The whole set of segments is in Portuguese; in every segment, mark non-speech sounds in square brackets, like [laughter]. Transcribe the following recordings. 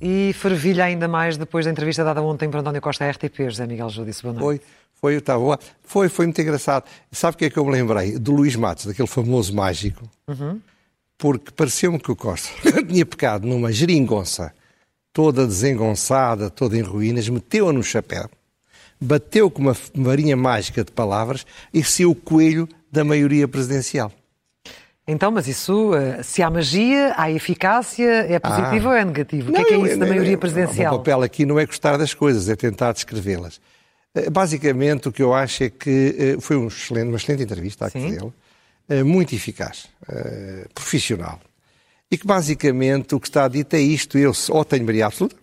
E fervilha ainda mais depois da entrevista dada ontem para António Costa à RTP, José Miguel Júdice. Boa noite. Foi, foi, tá, foi, foi muito engraçado. Sabe o que é que eu me lembrei? Do Luís Matos, daquele famoso mágico. Uhum. Porque pareceu-me que o Costa [laughs] tinha pecado numa geringonça toda desengonçada, toda em ruínas, meteu-a no chapéu, bateu com uma marinha mágica de palavras e saiu o coelho da maioria presidencial. Então, mas isso, eh, se há magia, há eficácia, é positivo ah, ou é negativo? O que é que é isso da maioria presidencial? O papel aqui não é gostar das coisas, é tentar descrevê-las. Eh, basicamente, o que eu acho é que eh, foi um excelente, uma excelente entrevista aqui dele, muito eficaz, profissional. E que basicamente o que está dito é isto: eu ou tenho maioria absoluta,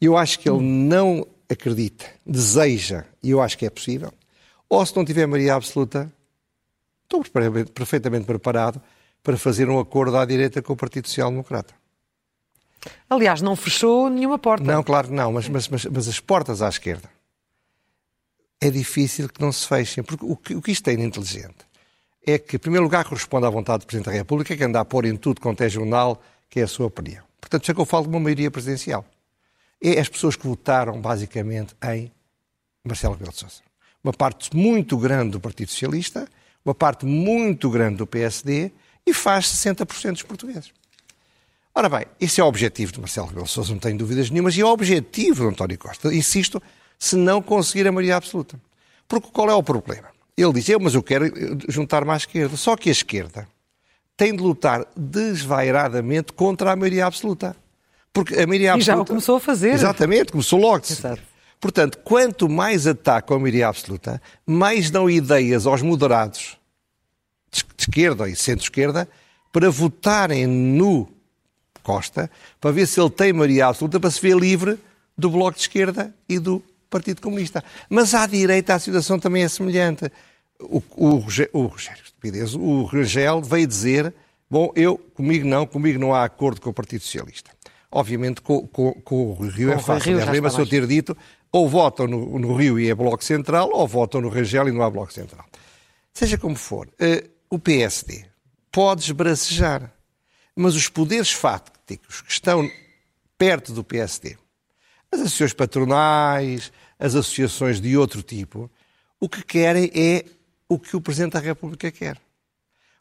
eu acho que ele não acredita, deseja, e eu acho que é possível, ou se não tiver maioria absoluta, estou perfeitamente preparado para fazer um acordo à direita com o Partido Social Democrata. Aliás, não fechou nenhuma porta. Não, claro que não, mas, mas, mas, mas, as portas à esquerda é difícil que não se fechem, porque o que, o que isto tem de inteligente é que, em primeiro lugar, corresponde à vontade do Presidente da República, que anda a pôr em tudo quanto é jornal, que é a sua opinião. Portanto, já que eu falo de uma maioria presidencial. É as pessoas que votaram, basicamente, em Marcelo Rebelo de Sousa. Uma parte muito grande do Partido Socialista uma parte muito grande do PSD e faz 60% dos portugueses. Ora bem, esse é o objetivo de Marcelo Rebelo Sousa, não tenho dúvidas nenhumas, e é o objetivo de António Costa, insisto, se não conseguir a maioria absoluta. Porque qual é o problema? Ele diz, eu, mas eu quero juntar-me à esquerda. Só que a esquerda tem de lutar desvairadamente contra a maioria absoluta. Porque a maioria absoluta... E já o começou a fazer. Exatamente, começou logo. Exato. Portanto, quanto mais atacam a maioria absoluta, mais dão ideias aos moderados de esquerda e centro-esquerda para votarem no Costa, para ver se ele tem maioria absoluta para se ver livre do Bloco de Esquerda e do Partido Comunista. Mas à direita a situação também é semelhante. O, o, o Rogério, estupidez, o Rangel veio dizer, bom, eu, comigo não, comigo não há acordo com o Partido Socialista. Obviamente com, com, com o Rio é com é fácil. Lembra-se eu ter dito, ou votam no, no, Rio e é Bloco Central, ou votam no Rangel e não há Bloco Central. Seja como for, uh, o PSD pode esbracejar, mas os poderes fáticos que estão perto do PSD, as associações patronais, as associações de outro tipo, o que querem é o que o Presidente da República quer.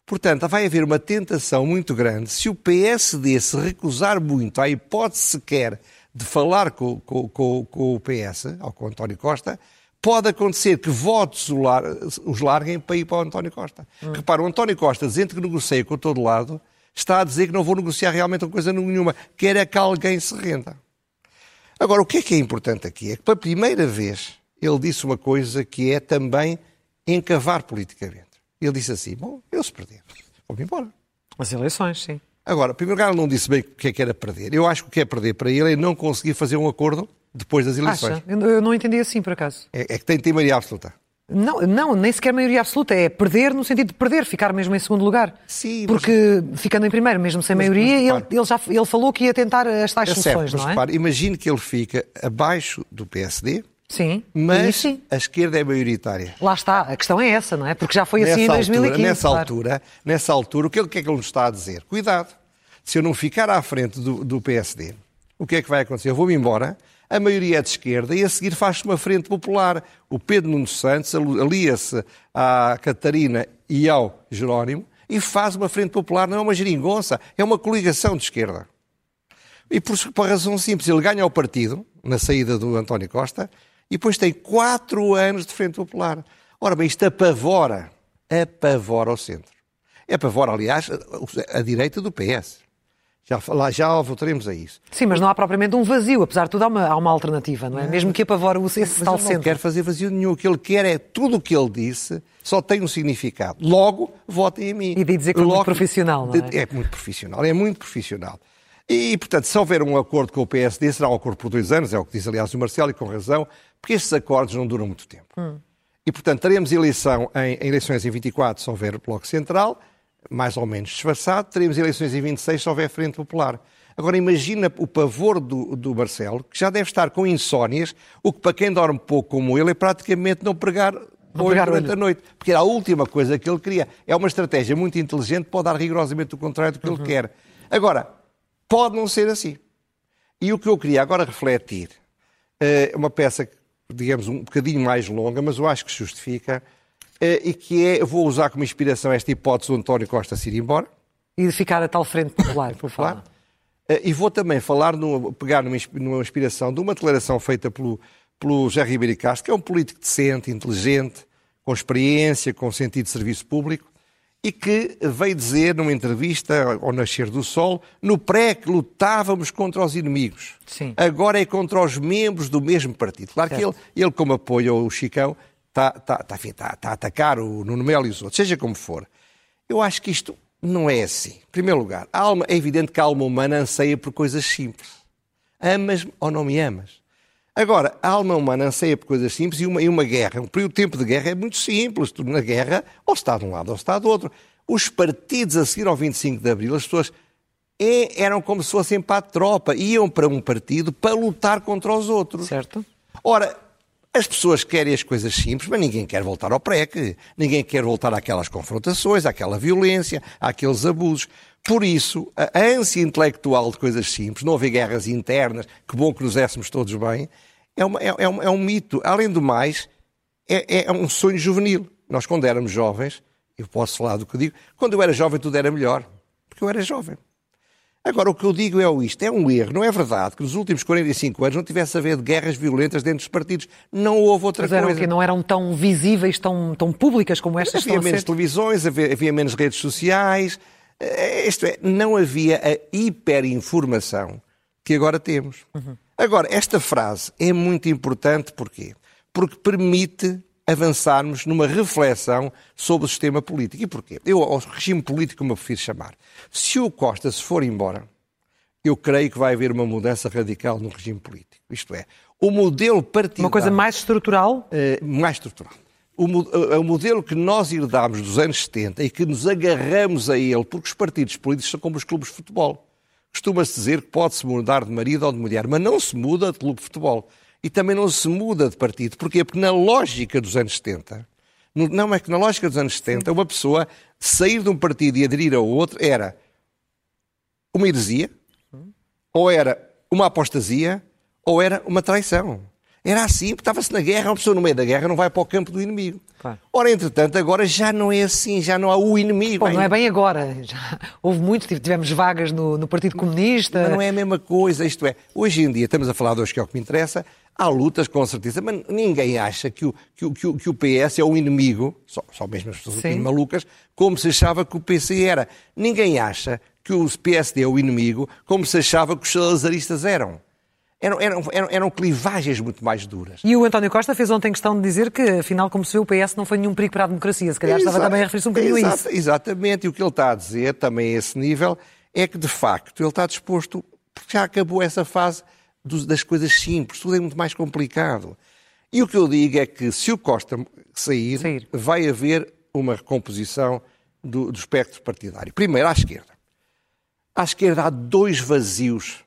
Portanto, vai haver uma tentação muito grande se o PSD se recusar muito à hipótese sequer de falar com, com, com, com o PS, ou com o António Costa, pode acontecer que votos os larguem para ir para o António Costa. Hum. Repara, o António Costa, dizendo que negocia com todo lado, está a dizer que não vou negociar realmente uma coisa nenhuma, quer é que alguém se renda. Agora, o que é que é importante aqui? É que, pela primeira vez, ele disse uma coisa que é também encavar politicamente. Ele disse assim: Bom, eu se perder, vou-me embora. As eleições, sim. Agora, em primeiro lugar, ele não disse bem o que é que era perder. Eu acho que o que é perder para ele é não conseguir fazer um acordo depois das eleições. Acha? Eu não entendi assim, por acaso. É, é que tem, tem maioria absoluta. Não, não, nem sequer maioria absoluta. É perder no sentido de perder, ficar mesmo em segundo lugar. Sim, Porque mas... ficando em primeiro, mesmo sem mas, maioria, mas, ele, ele, já ele falou que ia tentar as tais é soluções, certo, não é? Repare, imagine que ele fica abaixo do PSD, Sim. Mas sim. a esquerda é maioritária. Lá está, a questão é essa, não é? Porque já foi assim nessa em 2015. Altura, nessa claro. altura, nessa altura, o que, é que ele nos está a dizer? Cuidado, se eu não ficar à frente do, do PSD, o que é que vai acontecer? Eu vou-me embora, a maioria é de esquerda e a seguir faz-se uma frente popular. O Pedro Nuno Santos alia-se à Catarina e ao Jerónimo e faz uma frente popular, não é uma geringonça, é uma coligação de esquerda. E por, por razão simples, ele ganha o partido, na saída do António Costa, e depois tem quatro anos de frente popular. Ora bem, isto apavora, apavora o centro. Apavora, aliás, a, a direita do PS. Já, lá, já voltaremos a isso. Sim, mas não há propriamente um vazio, apesar de tudo há uma, há uma alternativa, não é? Não. Mesmo que apavore esse mas tal centro. não quer fazer vazio nenhum. O que ele quer é tudo o que ele disse só tem um significado. Logo, votem em mim. E de dizer que é muito profissional, não é? É muito profissional, é muito profissional. E, portanto, se houver um acordo com o PSD, será um acordo por dois anos, é o que diz, aliás, o Marcelo, e com razão, porque estes acordos não duram muito tempo. Hum. E, portanto, teremos eleição em, em eleições em 24, se houver Bloco Central, mais ou menos disfarçado. Teremos eleições em 26 se houver Frente Popular. Agora imagina o pavor do, do Marcelo, que já deve estar com insónias, o que para quem dorme pouco como ele é praticamente não pregar durante a noite. Porque era a última coisa que ele queria. É uma estratégia muito inteligente, pode dar rigorosamente o contrário do que uhum. ele quer. Agora, pode não ser assim. E o que eu queria agora refletir, é uma peça, digamos, um bocadinho mais longa, mas eu acho que justifica, eh, e que é, eu vou usar como inspiração esta hipótese do António Costa se ir embora. E de ficar a tal frente popular, por falar. Eh, e vou também falar, no, pegar numa, numa inspiração de uma declaração feita pelo, pelo José Ribeiro Castro, que é um político decente, inteligente, com experiência, com sentido de serviço público, e que veio dizer numa entrevista ao Nascer do Sol, no pré que lutávamos contra os inimigos. Sim. Agora é contra os membros do mesmo partido. Claro certo. que ele, ele, como apoia o Chicão, está tá, tá, tá, tá, a atacar o Nuno Melo e os outros, seja como for. Eu acho que isto não é assim. Em primeiro lugar, alma, é evidente que a alma humana anseia por coisas simples. Amas-me ou não me amas? Agora, a alma humana anseia por coisas simples e uma, e uma guerra, um período de tempo de guerra é muito simples. Tu, na guerra, ou está de um lado ou está do outro. Os partidos a seguir ao 25 de Abril, as pessoas é, eram como se fossem para a tropa, iam para um partido para lutar contra os outros. Certo. Ora, as pessoas querem as coisas simples, mas ninguém quer voltar ao PREC, ninguém quer voltar àquelas confrontações, àquela violência, àqueles abusos. Por isso, a ânsia intelectual de coisas simples, não haver guerras internas, que bom que nos éssemos todos bem, é, uma, é, é, um, é um mito. Além do mais, é, é, um sonho juvenil. Nós, quando éramos jovens, eu posso falar do que digo, quando eu era jovem tudo era melhor, porque eu era jovem. Agora, o que eu digo é isto, é um erro. Não é verdade que nos últimos 45 anos não tivesse havido guerras violentas dentro dos partidos. Não houve outra Mas eram coisa. Que não eram tão visíveis, tão, tão públicas como estas Havia menos televisões, havia, havia menos redes sociais, isto é, não havia a hiperinformação que agora temos. Uhum. Agora, esta frase é muito importante porquê? Porque permite avançarmos numa reflexão sobre o sistema político. E porquê? Eu, o regime político, como eu prefiro chamar. Se o Costa se for embora, eu creio que vai haver uma mudança radical no regime político. Isto é, o modelo partidário... Uma coisa mais estrutural? Uh, mais estrutural o, eh, o, modelo que nós herdámos dos anos 70 e que nos agarramos a ele, porque os partidos políticos são como os clubes de futebol. Costuma-se dizer que pode-se mudar de marido ou de mulher, mas não se muda de clube de futebol. E também não se muda de partido. Porquê? Porque na lógica dos anos 70, não é que na lógica dos anos 70, uma pessoa sair de um partido e aderir a outro era uma heresia, ou era uma apostasia, ou era uma traição. Era assim, porque estava-se na guerra, uma pessoa no meio da guerra não vai para o campo do inimigo. Claro. Ora, entretanto, agora já não é assim, já não há o inimigo. Bom, não é bem agora. Já houve muito, tivemos vagas no, no Partido Comunista. Mas não é a mesma coisa, isto é, hoje em dia, estamos a falar de hoje que é o que me interessa, há lutas com certeza, mas ninguém acha que o, que o, que o, que o PS é o inimigo, só, só mesmo as pessoas um malucas, como se achava que o PC era. Ninguém acha que o PSD é o inimigo, como se achava que os salazaristas eram eram, eram, eram, eram, clivagens muito mais duras. E o António Costa fez ontem questão de dizer que, afinal, como se vê, o PS não foi nenhum perigo para a democracia. Se calhar estava também a referir-se um bocadinho a isso. Exatamente, e o que ele está a dizer, também a esse nível, é que, de facto, ele está disposto, porque já acabou essa fase das coisas simples, tudo é muito mais complicado. E o que eu digo é que, se o Costa sair, sair. vai haver uma recomposição do, do espectro partidário. Primeiro, à esquerda. À esquerda há dois vazios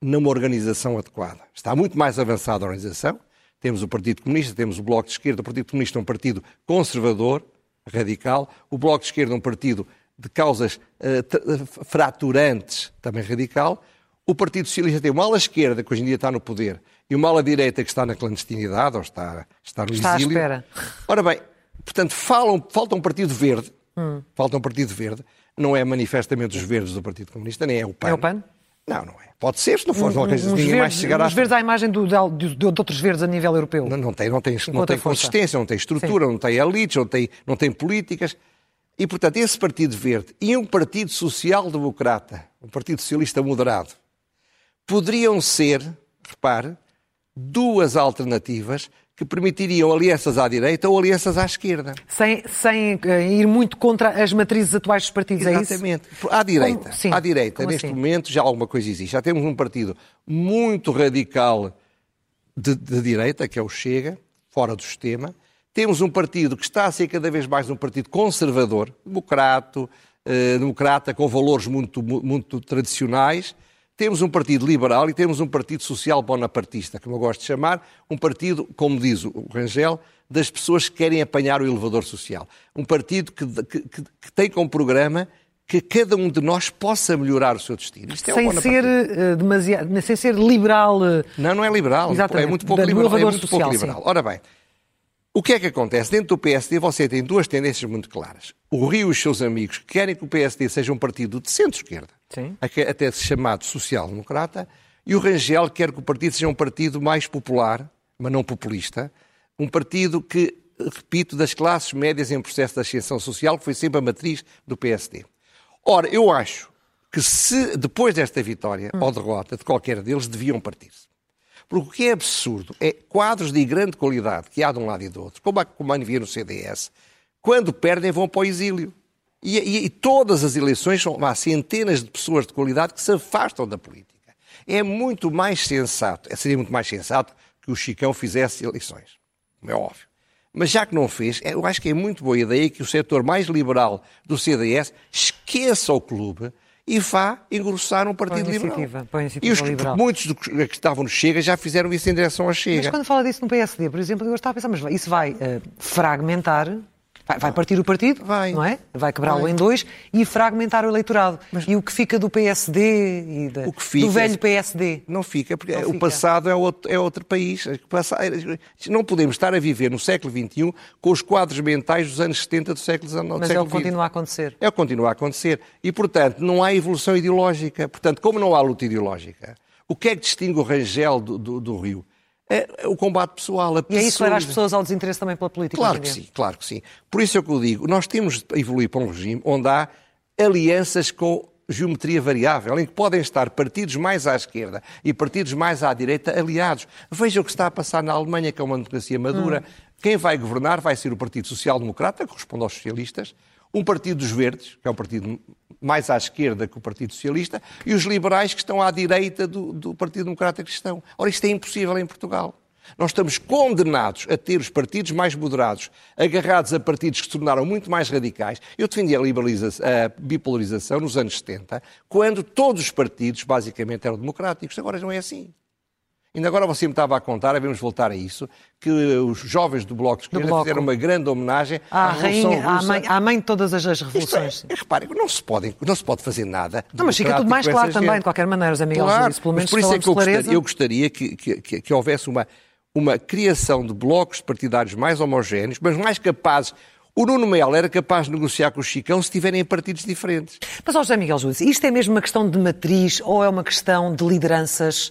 numa organização adequada. Está muito mais avançada a organização. Temos o Partido Comunista, temos o Bloco de Esquerda. O Partido Comunista é um partido conservador, radical. O Bloco de Esquerda é um partido de causas uh, fraturantes, também radical. O Partido Socialista tem uma ala esquerda, que hoje em dia está no poder, e uma ala direita que está na clandestinidade, ou está, está no está exílio. À espera. Ora bem, portanto, falam, falta um Partido Verde. Hum. Falta um Partido Verde. Não é manifestamente os verdes do Partido Comunista, nem é o PAN. É o PAN? Não, não é. Pode ser, se não for, um, ninguém verdes, mais chegar a... Os verdes à imagem do, de, de, outros verdes a nível europeu. Não, não tem, não tem, não tem consistência, não tem estrutura, Sim. não tem elites, não tem, não tem políticas. E, portanto, esse Partido Verde e um Partido Social-Democrata, um Partido Socialista moderado, poderiam ser, repare, duas alternativas que permitiriam alianças à direita ou alianças à esquerda. Sem, sem uh, ir muito contra as matrizes atuais dos partidos, Exatamente. é isso? À direita, Como? à direita neste assim? momento, já alguma coisa existe. Já temos um partido muito radical de, de direita, que é o Chega, fora do sistema. Temos um partido que está a ser cada vez mais um partido conservador, democrato, uh, democrata, com valores muito, muito tradicionais temos um partido liberal e temos um partido social bonapartista, como eu gosto de chamar, um partido, como diz o Rangel, das pessoas que querem apanhar o elevador social. Um partido que, que, que tem como programa que cada um de nós possa melhorar o seu destino. Isto é sem, ser, uh, demasiado, sem ser liberal. Uh... Não, não é liberal. Exatamente. É muito pouco liberal. É muito social, pouco liberal. Ora bem, o que é que acontece? Dentro do PSD você tem duas tendências muito claras. O Rio e os seus amigos querem que o PSD seja um partido de centro-esquerda, até se chamado social-democrata, e o Rangel quer que o partido seja um partido mais popular, mas não populista, um partido que, repito, das classes médias em processo de ascensão social, que foi sempre a matriz do PSD. Ora, eu acho que se, depois desta vitória hum. ou derrota de qualquer deles, deviam partir-se. Porque o que é absurdo é quadros de grande qualidade que há de um lado e do outro, como, como havia no CDS, quando perdem vão para o exílio. E, e, e todas as eleições são, há centenas de pessoas de qualidade que se afastam da política. É muito mais sensato, é, seria muito mais sensato que o Chicão fizesse eleições, é óbvio. Mas já que não fez, é, eu acho que é muito boa ideia que o setor mais liberal do CDS esqueça o clube e vá engrossar um partido liberal. e os, liberal. muitos do, que estavam no Chega já fizeram isso em direção ao Chega. Mas quando fala disso no PSD, por exemplo, eu estava a pensar, mas isso vai uh, fragmentar Vai, vai, partir o partido, vai. não é? Vai quebrá-lo em dois e fragmentar o eleitorado. Mas, e o que fica do PSD e da, do velho PSD? Não fica, porque não o fica. passado é outro, é outro país. Não podemos estar a viver no século XXI com os quadros mentais dos anos 70 do século XIX. Mas é o que continua a acontecer. É o que continua a acontecer. E, portanto, não há evolução ideológica. Portanto, como não há luta ideológica, o que é que distingue o Rangel do, do, do Rio? É, o combate pessoal. A e é isso levar as pessoas ao desinteresse também pela política? Claro que sim, claro que sim. Por isso é que eu digo, nós temos de evoluir para um regime onde há alianças com geometria variável, em que podem estar partidos mais à esquerda e partidos mais à direita aliados. Veja o que está a passar na Alemanha, que é uma democracia madura. Hum. Quem vai governar vai ser o Partido Social Democrata, que corresponde aos socialistas, um partido dos verdes, que é um partido mais à esquerda que o Partido Socialista, e os liberais que estão à direita do, do Partido Democrata Cristão. Ora, isto é impossível em Portugal. Nós estamos condenados a ter os partidos mais moderados agarrados a partidos que se tornaram muito mais radicais. Eu defendi a, a bipolarização nos anos 70, quando todos os partidos basicamente eram democráticos. Agora não é assim. Ainda agora você me estava a contar, devemos voltar a isso, que os jovens do Bloco de Esquerda Bloco. fizeram uma grande homenagem à, à rainha, à mãe, à mãe, de todas as revoluções. É, repare, não se, pode, não se pode fazer nada. Não, mas fica tudo mais claro também, de qualquer maneira, os amigos claro, isso, pelo menos por isso é que eu gostaria, eu gostaria que, que, que, que houvesse uma, uma criação de blocos partidários mais homogéneos, mas mais capazes o Nuno Melo era capaz de negociar com o Chicão se estiverem em partidos diferentes. Mas, ó José Miguel Júlio, isto é mesmo uma questão de matriz ou é uma questão de lideranças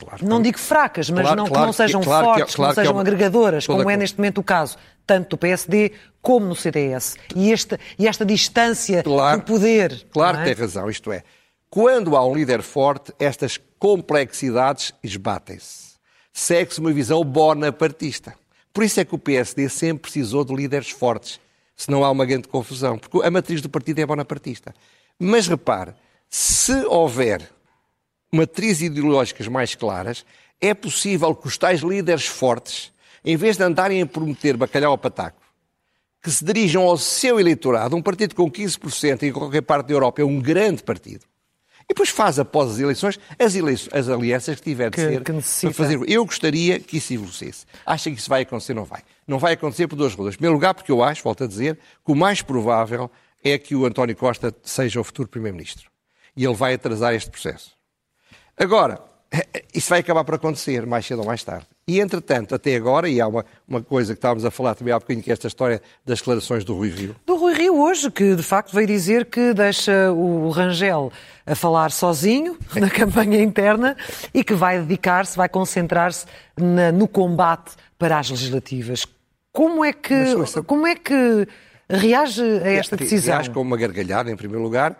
Claro, não digo fracas, mas claro, não, claro, que não sejam claro, fortes, que, não sejam é agregadoras, como é neste momento o caso, tanto do PSD como no CDS. E esta, e esta distância do poder. Claro é? que tem razão, isto é, quando há um líder forte, estas complexidades esbatem-se. Segue-se uma visão bonapartista. Por isso é que o PSD sempre precisou de líderes fortes, senão há uma grande confusão, porque a matriz do partido é bonapartista. Mas repare, se houver matrizes ideológicas mais claras, é possível que os tais líderes fortes, em vez de andarem a prometer bacalhau ao pataco, que se dirijam ao seu eleitorado, um partido com 15% em qualquer parte da Europa é um grande partido, e depois faz, após as eleições, as, eleições, as alianças que tiver de que, ser que para fazer. Eu gostaria que isso evoluísse. Acha que isso vai acontecer? Não vai. Não vai acontecer por duas razões. Em primeiro lugar, porque eu acho, volto a dizer, que o mais provável é que o António Costa seja o futuro Primeiro-Ministro. E ele vai atrasar este processo. Agora, isso vai acabar por acontecer, mais cedo ou mais tarde. E, entretanto, até agora, e há uma, uma coisa que estávamos a falar também há bocadinho, que é esta história das declarações do Rui Rio. Do Rui Rio hoje, que de facto veio dizer que deixa o Rangel a falar sozinho na campanha interna e que vai dedicar-se, vai concentrar-se no combate para as legislativas. Como é que, como é que reage a esta decisão? Reage com uma gargalhada, em primeiro lugar, eh,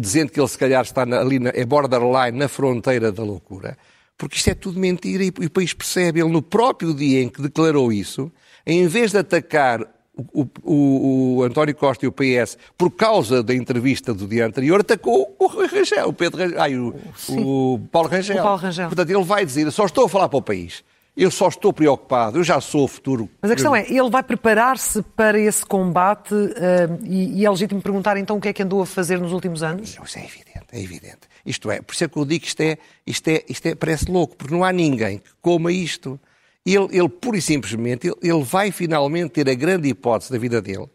dizendo que ele se calhar está ali, na, é borderline, na fronteira da loucura, porque isto é tudo mentira e, e o país percebe. Ele, no próprio dia em que declarou isso, em vez de atacar o, o, o, António Costa e o PS, por causa da entrevista do dia anterior, atacou o Rangel, o Pedro Rangel, ai, o, o, Paulo Rangel. o Paulo Rangel. Portanto, ele vai dizer, só estou a falar para o país. Eu só estou preocupado, eu já sou o futuro. Mas a questão é, ele vai preparar-se para esse combate uh, e, e, é legítimo perguntar então o que é que andou a fazer nos últimos anos? Não, isso é evidente, é evidente. Isto é, por isso é que eu digo que isto é, isto é, isto é parece louco, porque não há ninguém que coma isto. Ele, ele pura e simplesmente, ele, ele vai finalmente ter a grande hipótese da vida dele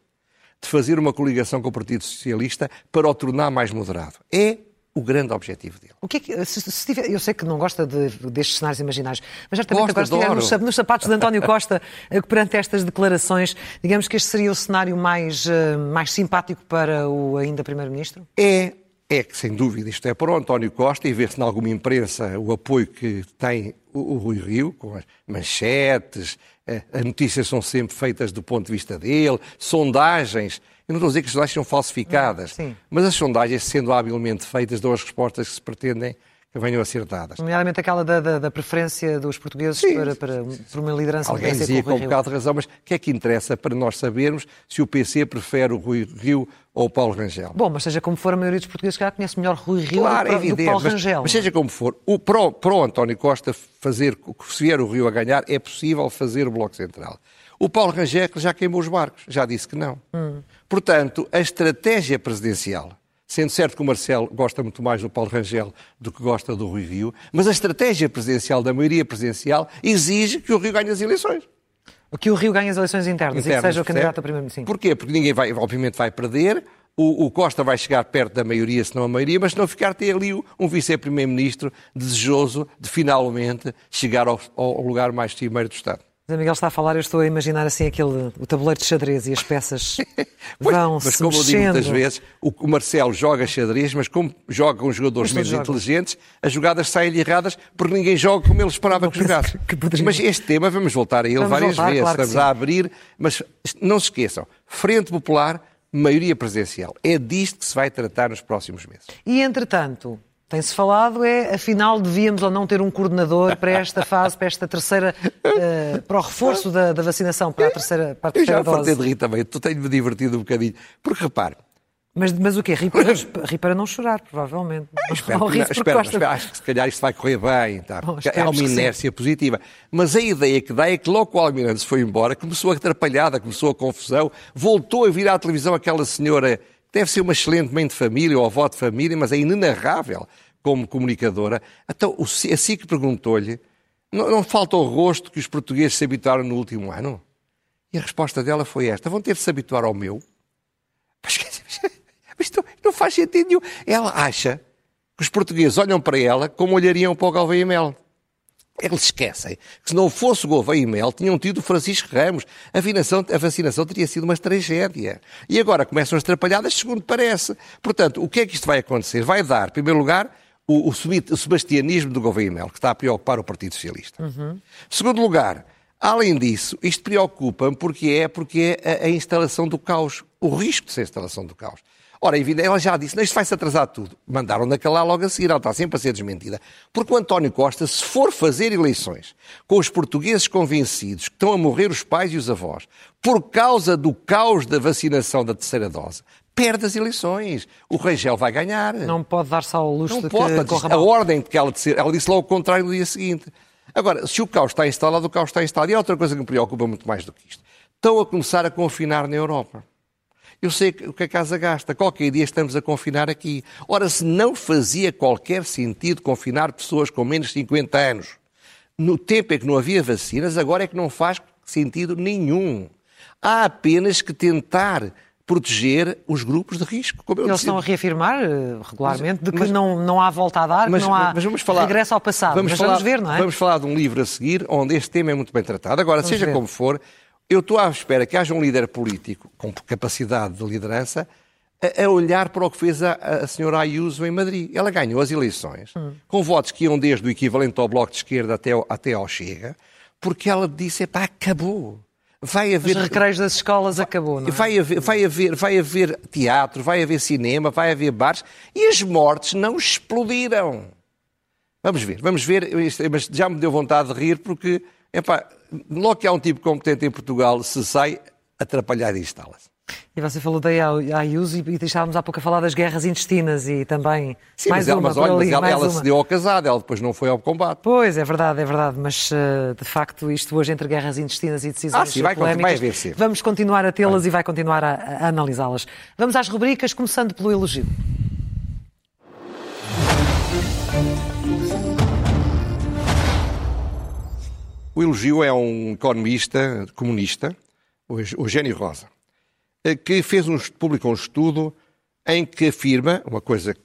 de fazer uma coligação com o Partido Socialista para o tornar mais moderado. É o grande objetivo dele. O que é que, se, se tiver, eu sei que não gosta de, destes cenários imaginários, mas certamente agora se estiver nos, nos, sapatos de António Costa eh, perante estas declarações, digamos que este seria o cenário mais, eh, mais simpático para o ainda Primeiro-Ministro? É, é que sem dúvida isto é para o António Costa e ver-se em alguma imprensa o apoio que tem o, o Rui Rio, com as manchetes, as notícias são sempre feitas do ponto de vista dele, sondagens. Eu não estou a dizer que as sondagens são falsificadas, mas as sondagens, sendo habilmente feitas, dão as respostas que se pretendem que venham a ser dadas. Nomeadamente aquela da, da, da preferência dos portugueses para, para, para, uma liderança Alguém dizia com um bocado de razão, mas o que é que interessa para nós sabermos se o PC prefere o Rui Rio ou o Paulo Rangel? Bom, mas seja como for, a maioria dos portugueses já conhece melhor Rui Rio claro, do, é evidente, do Paulo mas, Rangel. Mas seja como for, o, para, o, para o António Costa fazer, se vier o Rio a ganhar, é possível fazer o Bloco Central. O Paulo Rangel já queimou os barcos, já disse que não. Hum. Portanto, a estratégia presidencial, sendo certo que o Marcelo gosta muito mais do Paulo Rangel do que gosta do Rui Rio, mas a estratégia presidencial da maioria presidencial exige que o Rio ganhe as eleições. Que o Rio ganhe as eleições internas, internas e que seja o candidato a primeiro-ministro. Porquê? Porque ninguém vai, obviamente, vai perder, o, Costa vai chegar perto da maioria, se não a maioria, mas se não ficar, tem ali um vice-primeiro-ministro desejoso de finalmente chegar ao, ao lugar mais cimeiro do Estado. Zé Miguel está a falar, eu estou a imaginar assim aquele, o tabuleiro de xadrez e as peças [laughs] vão Mas como mexendo. eu digo muitas vezes, o, Marcelo joga xadrez, mas como joga com jogadores menos inteligentes, as jogadas saem erradas porque ninguém joga como ele esperava que [laughs] jogasse. Que poderia... Mas este tema, vamos voltar a ele vamos várias voltar, vezes, claro estamos a abrir, mas não se esqueçam, Frente Popular, maioria presidencial. É disto que se vai tratar nos próximos meses. E, entretanto, tem-se falado é, afinal, devíamos ou não ter um coordenador para esta fase, para esta terceira, uh, para o reforço da, da, vacinação, para a terceira, para a terceira Eu já dose. de rir também, tu tenho-me divertido um bocadinho. Porque repare, mas, mas o quê? Ri para, ri para não chorar, provavelmente. Espero, que, espero, espero, acho que se calhar isto vai correr bem. Tá? Bom, é uma inércia positiva. Mas a ideia que dá é que logo o Almirante se foi embora, começou a atrapalhada, começou a confusão, voltou a vir à televisão aquela senhora deve ser uma excelente mãe de família ou avó de família, mas é inenarrável como comunicadora. Então, a SIC perguntou-lhe: não, não falta o rosto que os portugueses se habituaram no último ano? E a resposta dela foi esta: vão ter de se habituar ao meu? [laughs] Mas, mas isto não faz sentido nenhum. Ela acha que os portugueses olham para ela como olhariam para o Galvão e Mel. Eles esquecem que se não fosse o Gouveia e Mel, tinham tido Francisco Ramos. A vacinação, a vacinação teria sido uma tragédia. E agora começam as atrapalhadas, segundo parece. Portanto, o que é que isto vai acontecer? Vai dar, em primeiro lugar, o, o, o sebastianismo do Gouveia e Mel, que está a preocupar o Partido Socialista. Uhum. Segundo lugar, além disso, isto preocupa-me porque é, porque é a, a instalação do caos, o risco de ser a instalação do caos. Ora, ela já disse, isto vai-se atrasar tudo. Mandaram-na calar logo a seguir, ela está sempre a ser desmentida. Porque o António Costa, se for fazer eleições com os portugueses convencidos que estão a morrer os pais e os avós por causa do caos da vacinação da terceira dose, perde as eleições. O Rangel vai ganhar. Não pode dar-se ao luxo Não de pode, que A ordem de que ela disse, ela disse logo o contrário no dia seguinte. Agora, se o caos está instalado, o caos está instalado. E há outra coisa que me preocupa muito mais do que isto. Estão a começar a confinar na Europa. Eu sei o que a casa gasta. Qualquer dia estamos a confinar aqui. Ora, se não fazia qualquer sentido confinar pessoas com menos de 50 anos, no tempo em que não havia vacinas, agora é que não faz sentido nenhum. Há apenas que tentar proteger os grupos de risco. Eles disse. estão a reafirmar uh, regularmente mas, de que mas, não, não há volta a dar, mas, que não há mas vamos falar, regresso ao passado. Vamos, falar, vamos ver, não é? Vamos falar de um livro a seguir onde este tema é muito bem tratado. Agora, vamos seja ver. como for, eu estou à espera que haja um líder político com capacidade de liderança a, a olhar para o que fez a, a senhora Ayuso em Madrid. Ela ganhou as eleições hum. com votos que iam desde o equivalente ao Bloco de Esquerda até, ao, até ao Chega, porque ela disse, pá, acabou. Vai haver... Os recreios das escolas acabou, não é? Vai haver, vai, haver, vai haver teatro, vai haver cinema, vai haver bares e as mortes não explodiram. Vamos ver, vamos ver, mas já me deu vontade de rir porque, epá, logo que há um tipo competente em Portugal, se sai, atrapalhar e instala-se. E você falou da Ayuso e estávamos há pouco a falar das guerras intestinas e também Sim, mais mas, uma mas, olha, ali, mas ela, ela se deu ao casado, ela depois não foi ao combate. Pois, é verdade, é verdade, mas uh, de facto isto hoje entre guerras intestinas e decisões ah, sim, vai, polémicas, vai haver vamos continuar a tê-las e vai continuar a, a analisá-las. Vamos às rubricas, começando pelo elogio. O elogio é um economista comunista, Eugênio Rosa, eh, que fez um, publicou um estudo em que afirma, uma coisa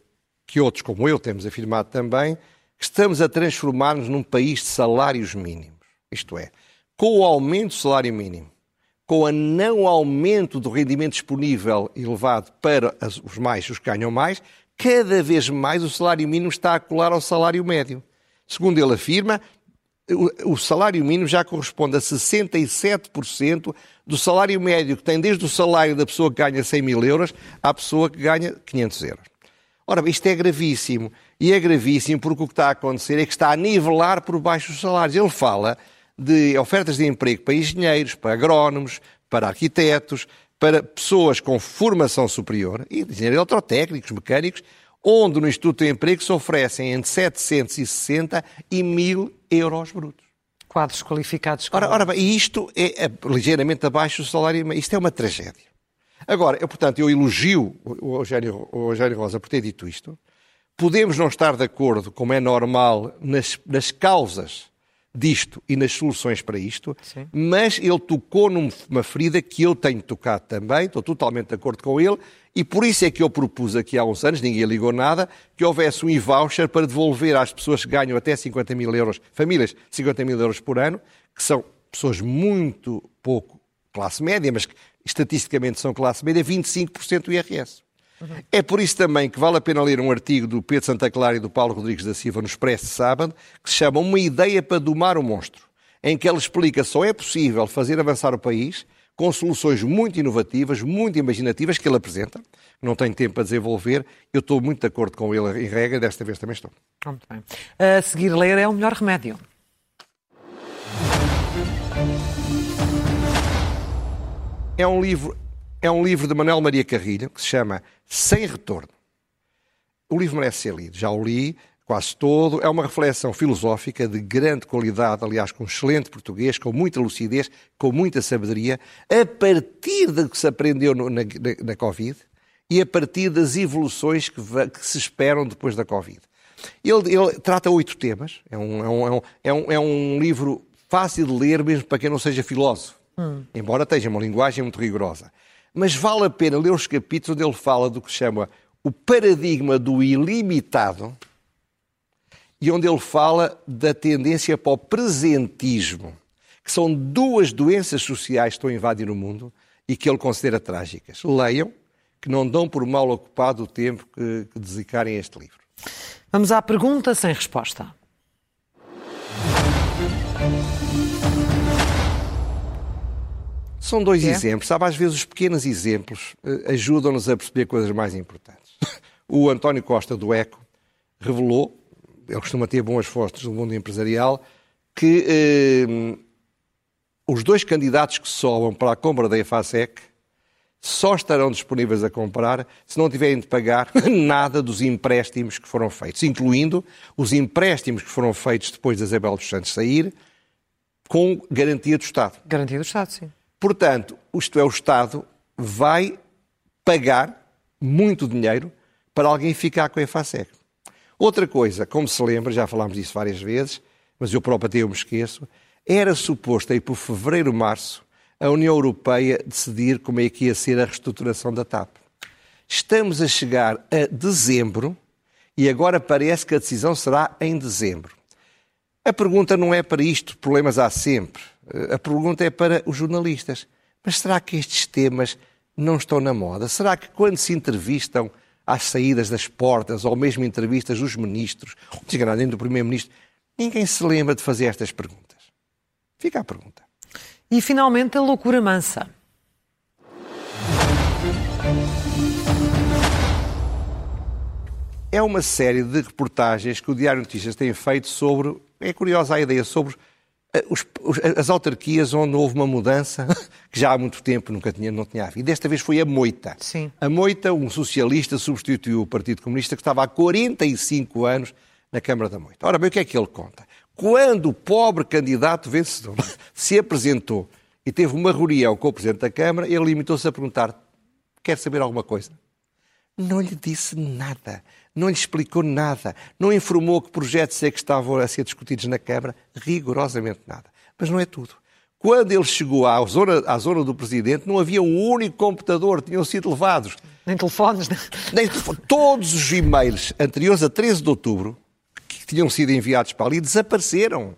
que outros como eu temos afirmado também, que estamos a transformar-nos num país de salários mínimos. Isto é, com o aumento do salário mínimo, com o não aumento do rendimento disponível elevado para os mais, os que ganham mais, cada vez mais o salário mínimo está a colar ao salário médio. Segundo ele afirma, o salário mínimo já corresponde a 67% do salário médio que tem desde o salário da pessoa que ganha 100 mil euros à pessoa que ganha 500 euros. Ora, isto é gravíssimo. E é gravíssimo porque o que está a acontecer é que está a nivelar por baixo os salários. Ele fala de ofertas de emprego para engenheiros, para agrónomos, para arquitetos, para pessoas com formação superior, engenheiros eletrotécnicos, mecânicos, onde no Instituto de Emprego se oferecem entre 760 e 1000 euros brutos. Quadros qualificados. Ora, ora bem, isto é, é ligeiramente abaixo do salário. Isto é uma tragédia. Agora, eu, portanto, eu elogio o Eugénio, o Eugénio Rosa por ter dito isto. Podemos não estar de acordo, como é normal, nas, nas causas disto e nas soluções para isto, Sim. mas ele tocou numa ferida que eu tenho tocado também, estou totalmente de acordo com ele, e por isso é que eu propus aqui há uns anos, ninguém ligou nada, que houvesse um e-voucher para devolver às pessoas que ganham até 50 mil euros, famílias 50 mil euros por ano, que são pessoas muito pouco classe média, mas que estatisticamente são classe média, 25% do IRS. Uhum. É por isso também que vale a pena ler um artigo do Pedro Santa Clara e do Paulo Rodrigues da Silva no Expresso de sábado, que se chama Uma Ideia para Domar o Monstro, em que ele explica só é possível fazer avançar o país com soluções muito inovativas, muito imaginativas que ele apresenta. Não tenho tempo para desenvolver. Eu estou muito de acordo com ele em regra, desta vez também estou. Muito bem. A seguir ler é o melhor remédio. É um livro, é um livro de Manuel Maria Carrilho que se chama Sem Retorno. O livro merece ser lido. Já o li, quase todo. É uma reflexão filosófica de grande qualidade, aliás, com excelente português, com muita lucidez, com muita sabedoria, a partir do que se aprendeu no, na, na, na, Covid e a partir das evoluções que, que se esperam depois da Covid. Ele, ele, trata oito temas. É um, é, um, é, um, é um livro fácil de ler, mesmo para quem não seja filósofo, hum. embora tenha uma linguagem muito rigorosa. Mas vale a pena ler os capítulos onde ele fala do que se chama o paradigma do ilimitado, e onde ele fala da tendência para o presentismo, que são duas doenças sociais que estão a invadir o mundo e que ele considera trágicas. Leiam, que não dão por mal ocupado o tempo que, que dedicarem a este livro. Vamos à pergunta sem resposta. São dois é? exemplos. Sabe, às vezes os pequenos exemplos uh, ajudam-nos a perceber coisas mais importantes. [laughs] o António Costa do ECO revelou ele costuma ter boas fontes do mundo empresarial, que eh, os dois candidatos que sobam para a compra da EFASEC só estarão disponíveis a comprar se não tiverem de pagar [laughs] nada dos empréstimos que foram feitos, incluindo os empréstimos que foram feitos depois da Isabel dos Santos sair, com garantia do Estado. Garantia do Estado, sim. Portanto, isto é, o Estado vai pagar muito dinheiro para alguém ficar com a EFASEC. Outra coisa, como se lembra, já falámos disso várias vezes, mas eu próprio até eu me esqueço, era suposto aí por fevereiro, março, a União Europeia decidir como é que ia ser a reestruturação da TAP. Estamos a chegar a dezembro e agora parece que a decisão será em dezembro. A pergunta não é para isto, problemas há sempre. A pergunta é para os jornalistas. Mas será que estes temas não estão na moda? Será que quando se entrevistam às saídas das portas ou mesmo entrevistas dos ministros, desgranadamente do primeiro-ministro, ninguém se lembra de fazer estas perguntas. Fica a pergunta. E finalmente a loucura mansa. É uma série de reportagens que o Diário Notícias tem feito sobre. É curiosa a ideia sobre eh, os, os, as autarquias onde houve uma mudança [laughs] que já há muito tempo nunca tinha, não tinha havido. E desta vez foi a Moita. Sim. A Moita, um socialista, substituiu o Partido Comunista, que estava há 45 anos na Câmara da Moita. Ora bem, o que é que ele conta? Quando o pobre candidato vencedor [laughs] se apresentou e teve uma reunião com o Presidente da Câmara, ele limitou-se a perguntar: quer saber alguma coisa? Não lhe disse nada, não lhe explicou nada, não informou que projetos é que estavam a ser discutidos na Câmara, rigorosamente nada. Mas não é tudo. Quando ele chegou à zona, à zona do Presidente, não havia um único computador, tinham sido levados. Nem telefones, né? Nem Todos os e-mails anteriores a 13 de outubro, que tinham sido enviados para ali, desapareceram.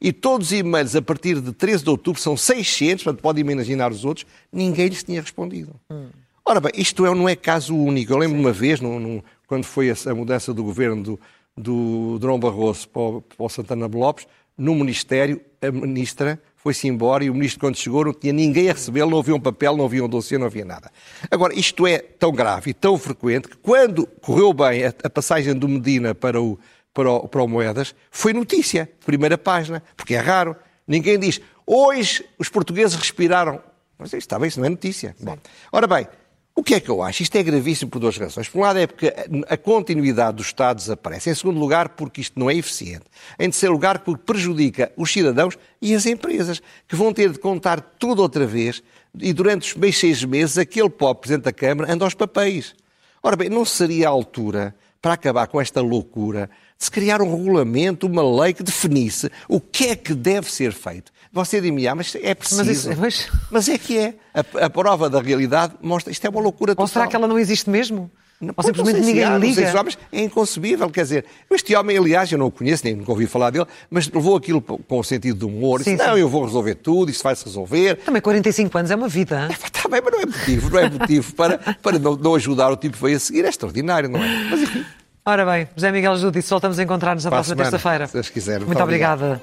E todos os e-mails a partir de 13 de outubro, são 600, portanto podem imaginar os outros, ninguém lhes tinha respondido. Hum. Ora bem, isto é, não é caso único. Eu lembro de uma vez, no, no, quando foi a, mudança do governo do, do Drão Barroso para o, Santana Lopes, no Ministério, a ministra foi-se embora e o ministro, quando chegou, não tinha ninguém a recebê-lo, não havia um papel, não havia um dossiê, não havia nada. Agora, isto é tão grave e tão frequente que quando correu bem a, a passagem do Medina para o, para, o, para o Moedas, foi notícia, primeira página, porque é raro. Ninguém diz, hoje os portugueses respiraram. Mas está bem, isso não é notícia. Bom, ora bem, o que é que eu acho? Isto é gravíssimo por duas razões. Por um lado é porque a continuidade do Estado desaparece. Em segundo lugar, porque isto não é eficiente. Em terceiro lugar, porque prejudica os cidadãos e as empresas, que vão ter de contar tudo outra vez e durante os meses seis meses aquele pobre Presidente da Câmara anda aos papéis. Ora bem, não seria a altura para acabar com esta loucura de se criar um regulamento, uma lei que definisse o que é que deve ser feito. Você diz-me, ah, mas é preciso. Mas, isso, mas... mas, é que é. A, a, prova da realidade mostra isto é uma loucura total. Ou será que ela não existe mesmo? Não, Ou simplesmente ninguém há, liga? Não sei é inconcebível, quer dizer, este homem, aliás, eu não o conheço, nem nunca ouvi falar dele, mas levou aquilo com o sentido de humor, sim, disse, sim. não, eu vou resolver tudo, isso vai-se resolver. Também 45 anos é uma vida. É, [laughs] está bem, mas não é motivo, não é motivo para, para não, não ajudar o tipo que veio a seguir, é extraordinário, não é? Mas enfim. Ora bem, José Miguel Júdice, voltamos a encontrar-nos na próxima terça-feira. Se Deus quiser. Muito, Muito obrigada.